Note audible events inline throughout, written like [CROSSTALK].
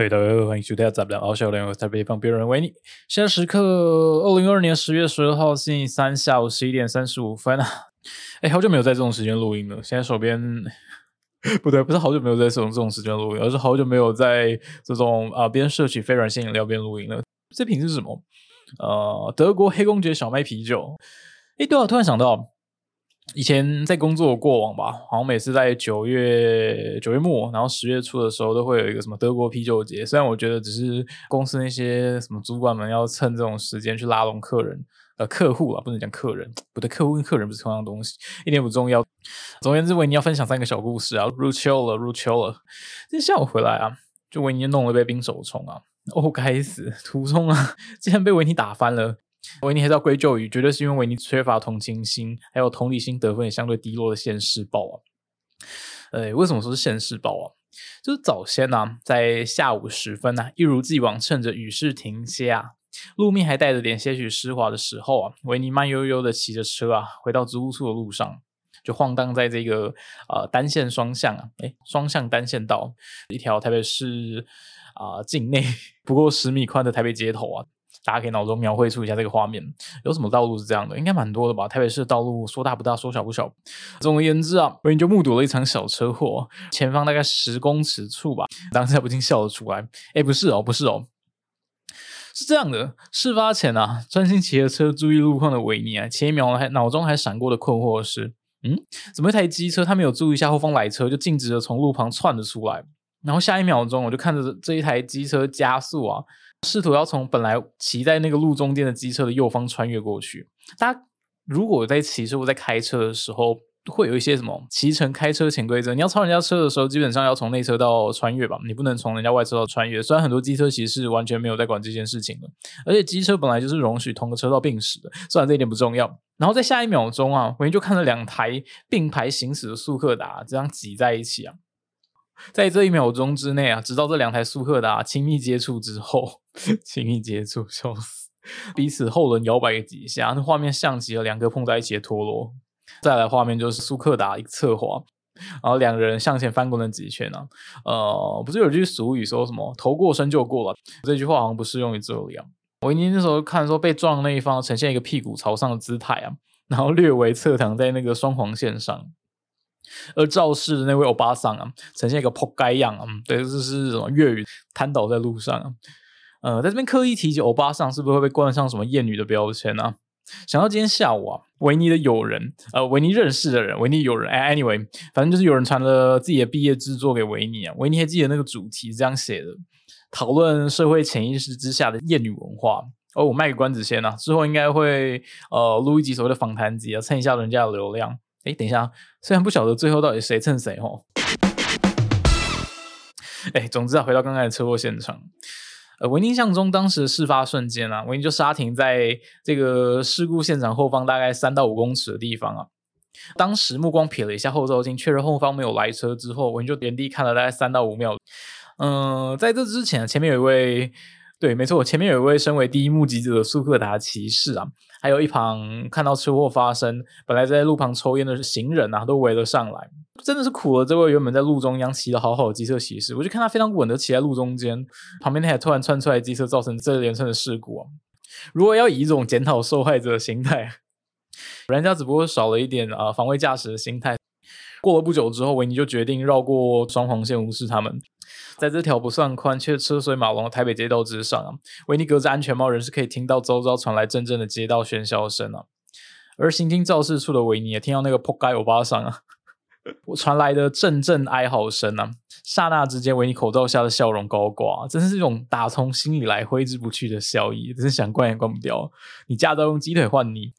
嘿，大家好，欢迎收听《杂不了傲笑联》，我在北方，别人为你。现在时刻，二零二二年十月十二号星期三下午十一点三十五分啊！[LAUGHS] 哎，好久没有在这种时间录音了。现在手边 [LAUGHS] 不对，不是好久没有在这种这种时间录音，而是好久没有在这种啊边摄取非软性饮料边录音了。这瓶是什么？呃，德国黑公爵小麦啤酒。哎，对啊，突然想到。以前在工作过往吧，好像每次在九月九月末，然后十月初的时候，都会有一个什么德国啤酒节。虽然我觉得只是公司那些什么主管们要趁这种时间去拉拢客人，呃，客户啊，不能讲客人，不对，客户跟客人不是同样的东西，一点不重要。总而言之，维尼要分享三个小故事啊，入秋了，入秋了。今天下午回来啊，就维尼弄了杯冰手冲啊，哦，该死，途中啊，竟然被维尼打翻了。维尼还是要归咎于，绝对是因为维尼缺乏同情心，还有同理心得分也相对低落的现世报啊。呃，为什么说是现世报啊？就是早先呢，在下午时分呢，一如既往，趁着雨势停歇啊，路面还带着点些许湿滑的时候啊，维尼慢悠悠的骑着车啊，回到植物处的路上，就晃荡在这个呃单线双向啊，哎，双向单线道一条台北市啊境内不过十米宽的台北街头啊。大家可以脑中描绘出一下这个画面，有什么道路是这样的？应该蛮多的吧。台北市的道路说大不大，说小不小。总而言之啊，维尼就目睹了一场小车祸，前方大概十公尺处吧。当下不禁笑了出来。哎，不是哦，不是哦，是这样的。事发前啊，专心骑着车注意路况的维尼啊，前一秒还脑中还闪过的困惑是：嗯，怎么一台机车他没有注意一下后方来车，就径直的从路旁窜了出来？然后下一秒钟，我就看着这一台机车加速啊。试图要从本来骑在那个路中间的机车的右方穿越过去。大家如果在骑车或在开车的时候，会有一些什么骑乘开车潜规则？你要超人家车的时候，基本上要从内车道穿越吧，你不能从人家外车道穿越。虽然很多机车其实是完全没有在管这件事情的，而且机车本来就是容许同个车道并驶的，虽然这一点不重要。然后在下一秒钟啊，我就看到两台并排行驶的速克达这样挤在一起啊。在这一秒钟之内啊，直到这两台苏克达亲密接触之后，[LAUGHS] 亲密接触，笑死，彼此后轮摇摆几下，那画面像极了两个碰在一起的陀螺。再来画面就是苏克达一个侧滑，然后两个人向前翻滚了几圈呢。呃，不是有句俗语说什么“头过身就过了”？这句话好像不适用于这里啊。维尼那时候看说被撞的那一方呈现一个屁股朝上的姿态啊，然后略微侧躺在那个双黄线上。而肇事的那位欧巴桑啊，呈现一个扑街样啊，对，这是什么粤语？瘫倒在路上啊，呃，在这边刻意提及欧巴桑，是不是会被冠上什么艳女的标签呢？想到今天下午啊，维尼的友人，呃，维尼认识的人，维尼友人，哎，anyway，反正就是有人传了自己的毕业制作给维尼啊，维尼还记得那个主题是这样写的：讨论社会潜意识之下的艳女文化。哦，我卖个关子先啊，之后应该会呃录一集所谓的访谈集啊，蹭一下人家的流量。哎，等一下，虽然不晓得最后到底谁蹭谁哦。哎，总之啊，回到刚才的车祸现场，呃，我印象中当时的事发瞬间啊，维尼就刹停在这个事故现场后方大概三到五公尺的地方啊。当时目光瞥了一下后照镜，确认后方没有来车之后，维尼就原地看了大概三到五秒。嗯，在这之前，前面有一位。对，没错，前面有一位身为第一目击者的苏克达骑士啊，还有一旁看到车祸发生，本来在路旁抽烟的行人啊，都围了上来，真的是苦了这位原本在路中央骑的好好的机车骑士。我就看他非常稳的骑在路中间，旁边那台突然窜出来机车造成这连串的事故啊。如果要以一种检讨受害者的心态，人家只不过少了一点啊防卫驾驶的心态。过了不久之后，维尼就决定绕过双黄线，无视他们。在这条不算宽却车水马龙的台北街道之上啊，维尼隔着安全帽仍是可以听到周遭传来阵阵的街道喧嚣声啊。而行经肇事处的维尼也听到那个扑街欧巴桑啊，传来的阵阵哀嚎声啊。刹那之间，维尼口罩下的笑容高挂，真是一种打从心里来挥之不去的笑意，真是想关也关不掉。你驾照用鸡腿换你。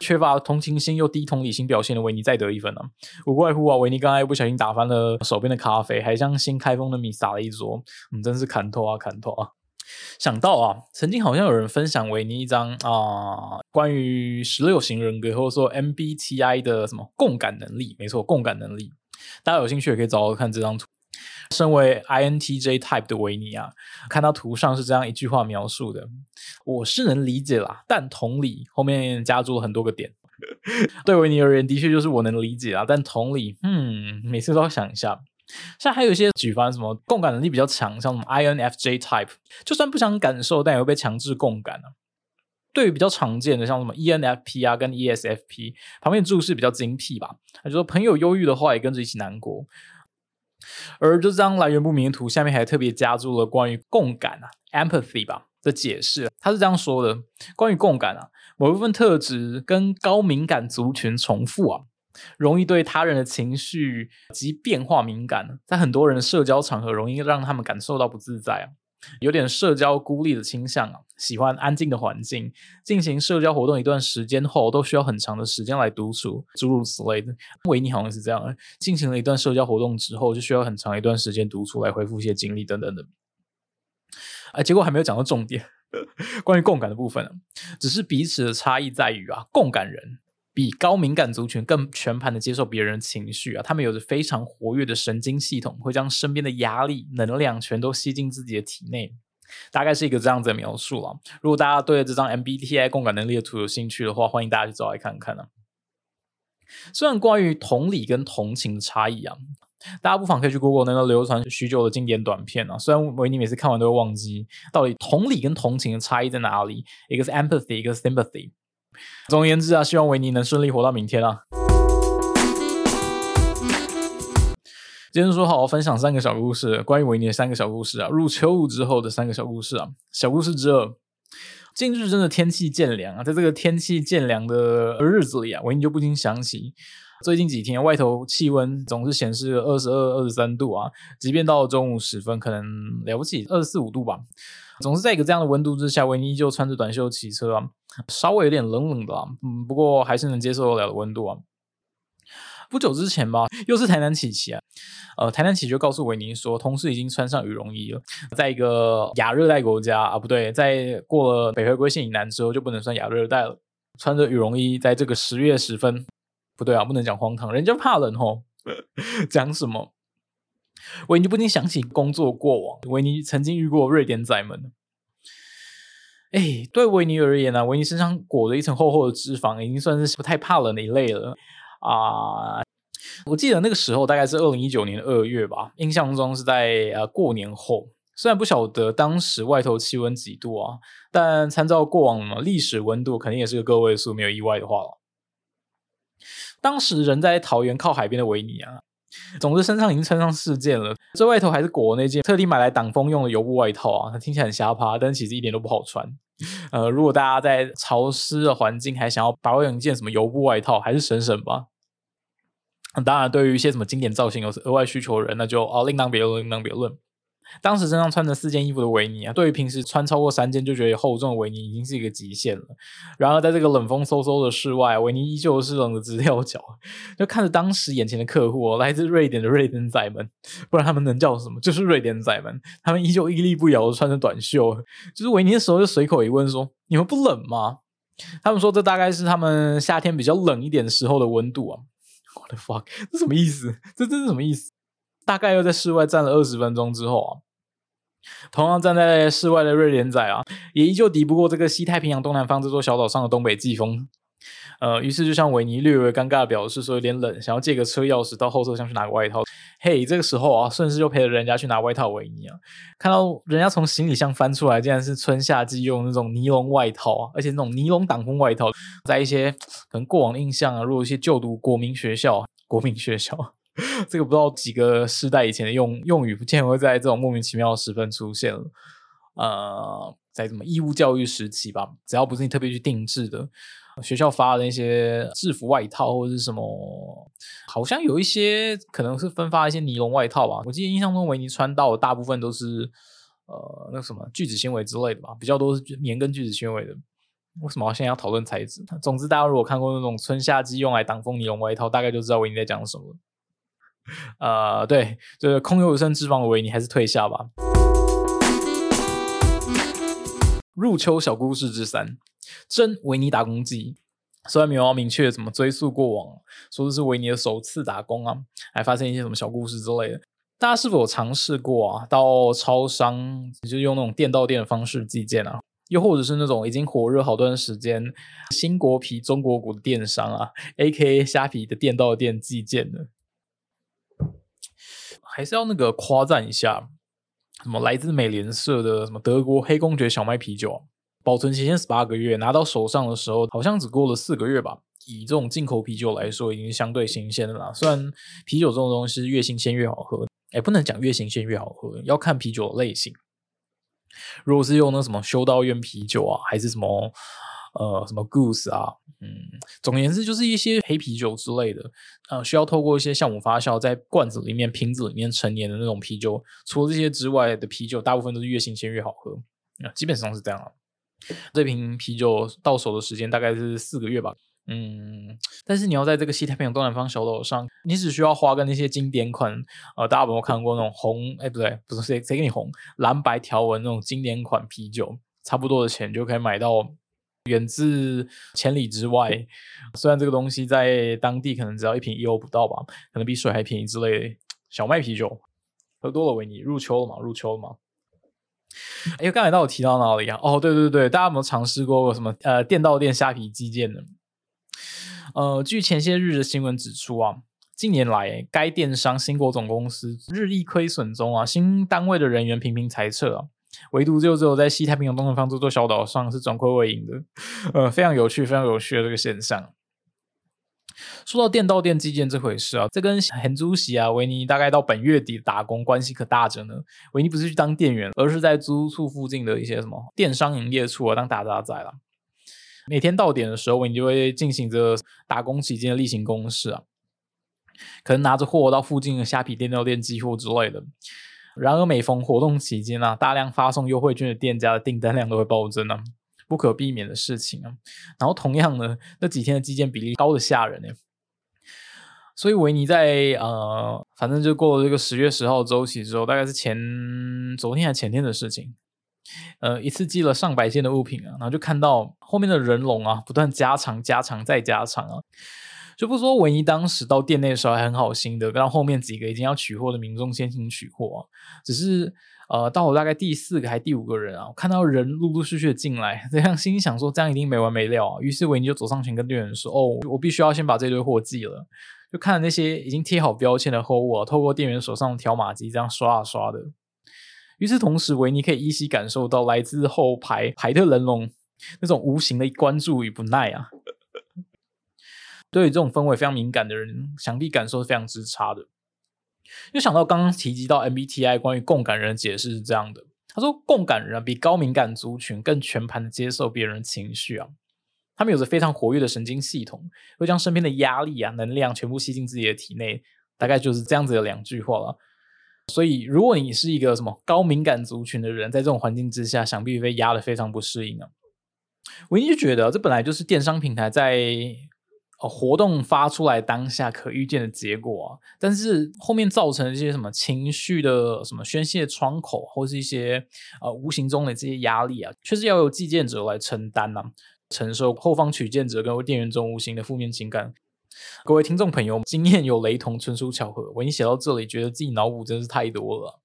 缺乏同情心又低同理心表现的维尼再得一分了，无怪乎啊，维尼刚才不小心打翻了手边的咖啡，还将新开封的米撒了一桌，嗯，真是砍头啊砍头啊！想到啊，曾经好像有人分享维尼一张啊，关于十六型人格或者说 MBTI 的什么共感能力，没错，共感能力，大家有兴趣也可以找找看这张图。身为 INTJ type 的维尼啊，看到图上是这样一句话描述的：“我是能理解啦，但同理后面加注了很多个点。[LAUGHS] 对维尼而言，的确就是我能理解啊，但同理，嗯，每次都要想一下。像还有一些举凡什么共感能力比较强，像什么 INFJ type，就算不想感受，但也会被强制共感啊。对于比较常见的，像什么 ENFP 啊跟 ESFP，旁边注释比较精辟吧。他就说朋友忧郁的话，也跟着一起难过。而这张来源不明的图下面还特别加注了关于共感啊 （empathy） 吧的解释。他是这样说的：关于共感啊，某部分特质跟高敏感族群重复啊。容易对他人的情绪及变化敏感，在很多人的社交场合，容易让他们感受到不自在啊，有点社交孤立的倾向啊，喜欢安静的环境，进行社交活动一段时间后，都需要很长的时间来独处，诸如此类的。维尼好像是这样，进行了一段社交活动之后，就需要很长一段时间独处来恢复一些精力等等的。啊，结果还没有讲到重点，[LAUGHS] 关于共感的部分只是彼此的差异在于啊，共感人。比高敏感族群更全盘的接受别人情绪啊，他们有着非常活跃的神经系统，会将身边的压力、能量全都吸进自己的体内，大概是一个这样子的描述啊。如果大家对这张 MBTI 共感能力的图有兴趣的话，欢迎大家去找来看看啊。虽然关于同理跟同情的差异啊，大家不妨可以去 Google 那个流传许久的经典短片啊。虽然维尼每次看完都会忘记到底同理跟同情的差异在哪里，一个是 empathy，一个是 sympathy。总而言之啊，希望维尼能顺利活到明天啊！今天说好分享三个小故事，关于维尼的三个小故事啊。入秋雾之后的三个小故事啊。小故事之二：近日真的天气渐凉啊，在这个天气渐凉的日子里啊，维尼就不禁想起最近几天外头气温总是显示二十二、二十三度啊，即便到了中午时分，可能了不起二十四五度吧。总是在一个这样的温度之下，维尼依旧穿着短袖骑车啊，稍微有点冷冷的啊，嗯，不过还是能接受得了的温度啊。不久之前吧，又是台南起骑啊，呃，台南起就告诉维尼说，同事已经穿上羽绒衣了，在一个亚热带国家啊，不对，在过了北回归线以南之后就不能算亚热带了。穿着羽绒衣，在这个十月十分，不对啊，不能讲荒唐，人家怕冷哦。[LAUGHS] 讲什么？维尼不禁想起工作过往，维尼曾经遇过瑞典仔们。哎，对维尼而言呢，维尼身上裹着一层厚厚的脂肪，已经算是不太怕冷的一类了啊。我记得那个时候大概是二零一九年二月吧，印象中是在呃过年后。虽然不晓得当时外头气温几度啊，但参照过往历史温度，肯定也是个个位数，没有意外的话了。当时人在桃园靠海边的维尼啊。总之，身上已经穿上四件了，这外头还是裹那件特地买来挡风用的油布外套啊。它听起来很瞎趴，但其实一点都不好穿。呃，如果大家在潮湿的环境还想要保养一件什么油布外套，还是省省吧。当然，对于一些什么经典造型有额外需求的人，那就哦另当别论，另当别论。当时身上穿着四件衣服的维尼啊，对于平时穿超过三件就觉得厚重的维尼，已经是一个极限了。然而，在这个冷风嗖嗖的室外，维尼依旧是冷的直跳脚，就看着当时眼前的客户，来自瑞典的瑞典仔们，不然他们能叫什么？就是瑞典仔们，他们依旧屹立不摇的穿着短袖。就是维尼的时候，就随口一问说：“你们不冷吗？”他们说：“这大概是他们夏天比较冷一点时候的温度啊。”我的 fuck，这什么意思？这这是什么意思？大概又在室外站了二十分钟之后啊，同样站在室外的瑞典仔啊，也依旧敌不过这个西太平洋东南方这座小岛上的东北季风。呃，于是就向维尼略微尴尬的表示说有点冷，想要借个车钥匙到后车厢去拿个外套。嘿，这个时候啊，顺势就陪着人家去拿外套。维尼啊，看到人家从行李箱翻出来，竟然是春夏季用那种尼龙外套啊，而且那种尼龙挡风外套，在一些可能过往的印象啊，如果一些就读国民学校，国民学校。这个不知道几个世代以前的用用语，竟然会在这种莫名其妙的时分出现了。呃，在什么义务教育时期吧，只要不是你特别去定制的，学校发的那些制服外套或者是什么，好像有一些可能是分发一些尼龙外套吧。我记得印象中维尼穿到的大部分都是呃那什么聚酯纤维之类的吧，比较多是棉跟聚酯纤维的。为什么现在要讨论材质？总之，大家如果看过那种春夏季用来挡风尼龙外套，大概就知道维尼在讲什么。呃，对，就是空有一身脂肪的维尼，还是退下吧。入秋小故事之三：真维尼打工记。虽然没有明确怎么追溯过往，说的是维尼的首次打工啊，还发生一些什么小故事之类的。大家是否有尝试过啊？到超商就用那种店到店的方式寄件啊？又或者是那种已经火热好段时间新国皮中国股的电商啊，A K A 虾皮的店到店寄件的？还是要那个夸赞一下，什么来自美联社的什么德国黑公爵小麦啤酒，保存期限十八个月，拿到手上的时候好像只过了四个月吧。以这种进口啤酒来说，已经相对新鲜的啦。虽然啤酒这种东西越新鲜越好喝，哎，不能讲越新鲜越好喝，要看啤酒的类型。如果是用那什么修道院啤酒啊，还是什么呃什么 Goose 啊，嗯，总而言之就是一些黑啤酒之类的，呃，需要透过一些酵母发酵在罐子里面、瓶子里面陈年的那种啤酒。除了这些之外的啤酒，大部分都是越新鲜越好喝啊，基本上是这样啊。这瓶啤酒到手的时间大概是四个月吧。嗯，但是你要在这个西太平洋东南方小岛上，你只需要花个那些经典款，呃，大家有没有看过那种红？哎，不对，不是谁谁给你红蓝白条纹那种经典款啤酒，差不多的钱就可以买到远自千里之外。虽然这个东西在当地可能只要一瓶一欧不到吧，可能比水还便宜之类的。小麦啤酒喝多了维尼，入秋了嘛？入秋了嘛？哎，刚才到底提到哪里啊？哦，对对对，大家有没有尝试过什么呃店到店虾皮基建呢？呃，据前些日的新闻指出啊，近年来该电商新国总公司日益亏损中啊，新单位的人员频频裁撤啊，唯独就只有在西太平洋东南方这座小岛上是转亏为盈的，呃，非常有趣，非常有趣的这个现象。说到店到店基建这回事啊，这跟很主席啊维尼大概到本月底打工关系可大着呢。维尼不是去当店员，而是在租处附近的一些什么电商营业处啊当打杂仔了。每天到点的时候，你就会进行着打工期间的例行公事啊，可能拿着货到附近的虾皮店到店寄货之类的。然而每逢活动期间啊，大量发送优惠券的店家的订单量都会暴增啊，不可避免的事情啊。然后同样呢，那几天的基建比例高的吓人呢。所以维尼在呃，反正就过了这个十月十号周期之后，大概是前昨天还前天的事情。呃，一次寄了上百件的物品啊，然后就看到后面的人龙啊，不断加长、加长再加长啊。就不说维尼当时到店内的时候还很好心的，让后面几个已经要取货的民众先行取货。只是呃，到了大概第四个还第五个人啊，看到人陆陆续续的进来，这样心想说这样一定没完没了啊。于是维尼就走上前跟店员说：“哦，我必须要先把这堆货寄了。”就看那些已经贴好标签的货物啊，透过店员手上的条码机这样刷啊刷的。与此同时，维尼可以依稀感受到来自后排排特人龙那种无形的关注与不耐啊。对于这种氛围非常敏感的人，想必感受是非常之差的。又想到刚刚提及到 MBTI 关于共感人的解释是这样的：他说，共感人比高敏感族群更全盘的接受别人的情绪啊，他们有着非常活跃的神经系统，会将身边的压力啊、能量全部吸进自己的体内。大概就是这样子的两句话了。所以，如果你是一个什么高敏感族群的人，在这种环境之下，想必被压得非常不适应啊。我一直觉得，这本来就是电商平台在活动发出来当下可预见的结果啊。但是后面造成一些什么情绪的什么宣泄窗口，或是一些呃无形中的这些压力啊，却是要由寄件者来承担呐，承受后方取件者跟店员中无形的负面情感。各位听众朋友，经验有雷同，纯属巧合。我已经写到这里，觉得自己脑补真是太多了。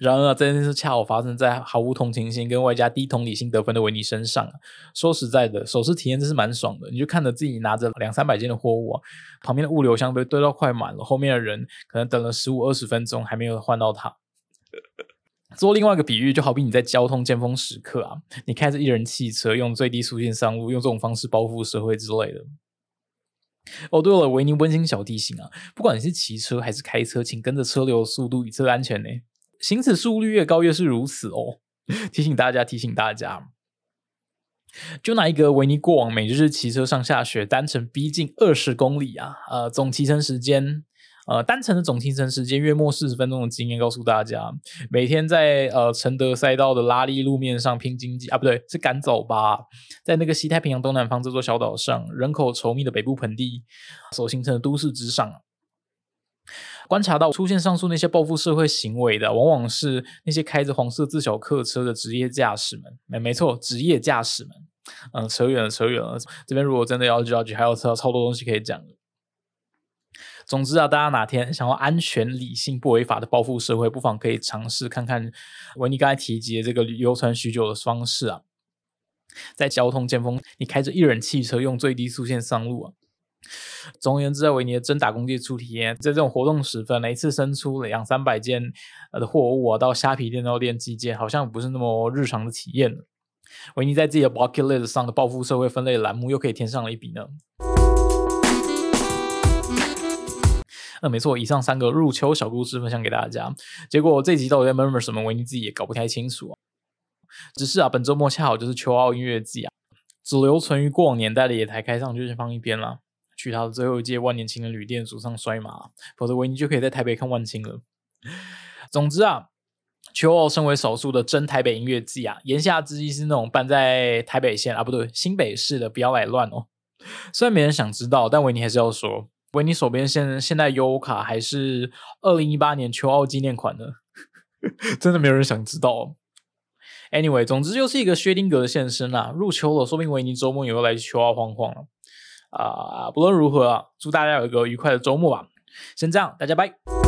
然而，这件事恰好发生在毫无同情心跟外加低同理心得分的维尼身上。说实在的，手持体验真是蛮爽的。你就看着自己拿着两三百件的货物，旁边的物流箱被堆到快满了，后面的人可能等了十五二十分钟还没有换到它。做另外一个比喻，就好比你在交通尖峰时刻啊，你开着一人汽车，用最低速线上路，用这种方式包覆社会之类的。哦，对了，维尼温馨小提醒啊，不管你是骑车还是开车，请跟着车流的速度以测安全呢。行驶速率越高，越是如此哦。[LAUGHS] 提醒大家，提醒大家。就拿一个维尼过往每日骑车上下学，单程逼近二十公里啊，呃，总骑乘时间。呃，单程的总行程时间约莫四十分钟的经验告诉大家，每天在呃承德赛道的拉力路面上拼经济啊，不对，是赶走吧。在那个西太平洋东南方这座小岛上，人口稠密的北部盆地所形成的都市之上，观察到出现上述那些报复社会行为的，往往是那些开着黄色自小客车的职业驾驶们。没没错，职业驾驶们。嗯，扯远了，扯远了。这边如果真的要要去，还有超超多东西可以讲。总之啊，大家哪天想要安全、理性、不违法的报复社会，不妨可以尝试看看维尼刚才提及的这个流传许久的方式啊。在交通尖峰，你开着一人汽车，用最低速线上路啊。总而言之，在维尼的真打工界初体验，在这种活动时分，一次生出两三百件呃的货物啊，到虾皮电脑店寄件，好像不是那么日常的体验。维尼在自己的 bucket list 上的报复社会分类栏目又可以添上了一笔呢。那没错，以上三个入秋小故事分享给大家。结果这集到底在 murmur 什么，维尼自己也搞不太清楚啊。只是啊，本周末恰好就是秋奥音乐季啊，只留存于过往年代的野台开唱就先放一边了，去他的最后一届万年青的旅店组上摔马，否则维尼就可以在台北看万青了。[LAUGHS] 总之啊，秋奥身为少数的真台北音乐季啊，言下之意是那种办在台北县啊，不对，新北市的，不要来乱哦。虽然没人想知道，但维尼还是要说，维尼手边现现在优卡还是二零一八年秋奥纪念款呢，[LAUGHS] 真的没有人想知道。哦 Anyway，总之就是一个薛定谔的现身啊！入秋了，说不定维尼周末也会来秋奥晃晃了！啊不论如何，祝大家有一个愉快的周末吧！先这样，大家拜。